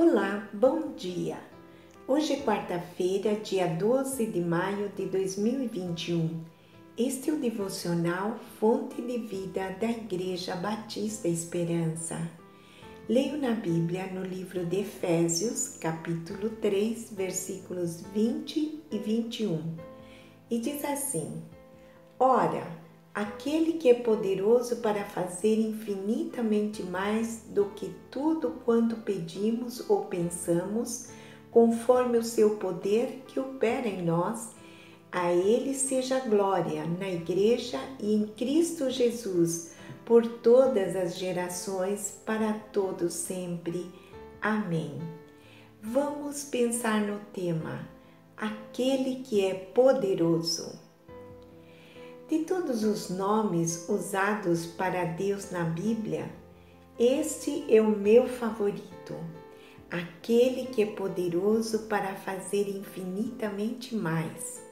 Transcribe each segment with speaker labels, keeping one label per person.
Speaker 1: Olá, bom dia! Hoje é quarta-feira, dia 12 de maio de 2021. Este é o devocional Fonte de Vida da Igreja Batista Esperança. Leio na Bíblia no livro de Efésios, capítulo 3, versículos 20 e 21. E diz assim: Ora, aquele que é poderoso para fazer infinitamente mais do que tudo quanto pedimos ou pensamos, conforme o seu poder que opera em nós, a Ele seja glória na Igreja e em Cristo Jesus, por todas as gerações, para todos sempre. Amém. Vamos pensar no tema: aquele que é poderoso. De todos os nomes usados para Deus na Bíblia, este é o meu favorito, aquele que é poderoso para fazer infinitamente mais.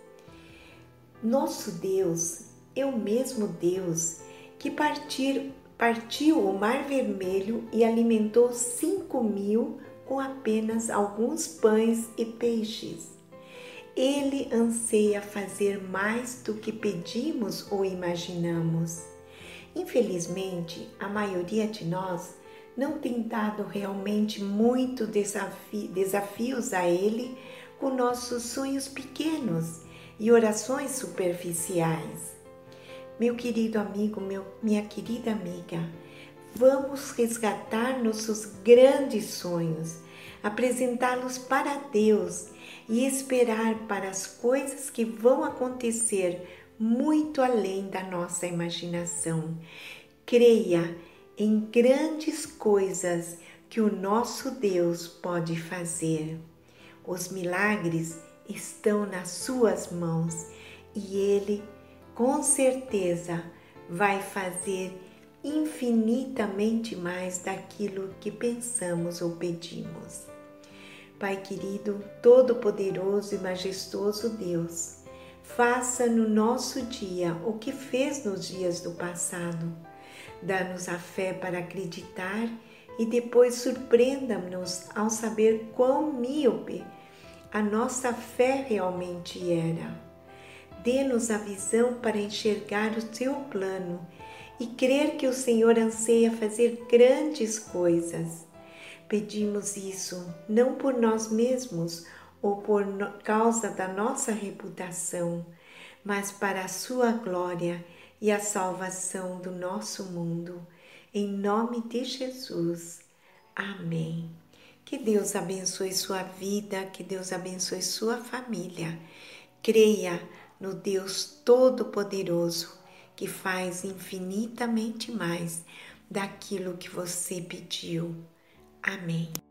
Speaker 1: Nosso Deus é o mesmo Deus que partir, partiu o Mar Vermelho e alimentou cinco mil com apenas alguns pães e peixes. Ele anseia fazer mais do que pedimos ou imaginamos. Infelizmente, a maioria de nós não tem dado realmente muito desafi desafios a Ele com nossos sonhos pequenos e orações superficiais. Meu querido amigo, meu, minha querida amiga, vamos resgatar nossos grandes sonhos, apresentá-los para Deus e esperar para as coisas que vão acontecer muito além da nossa imaginação. Creia em grandes coisas que o nosso Deus pode fazer. Os milagres estão nas suas mãos e Ele, com certeza, vai fazer infinitamente mais daquilo que pensamos ou pedimos. Pai querido, todo-poderoso e majestoso Deus, faça no nosso dia o que fez nos dias do passado. Dá-nos a fé para acreditar e depois surpreenda-nos ao saber quão míope a nossa fé realmente era. Dê-nos a visão para enxergar o teu plano e crer que o Senhor anseia fazer grandes coisas Pedimos isso não por nós mesmos ou por causa da nossa reputação, mas para a Sua glória e a salvação do nosso mundo. Em nome de Jesus. Amém. Que Deus abençoe sua vida, que Deus abençoe sua família. Creia no Deus Todo-Poderoso que faz infinitamente mais daquilo que você pediu. Amém.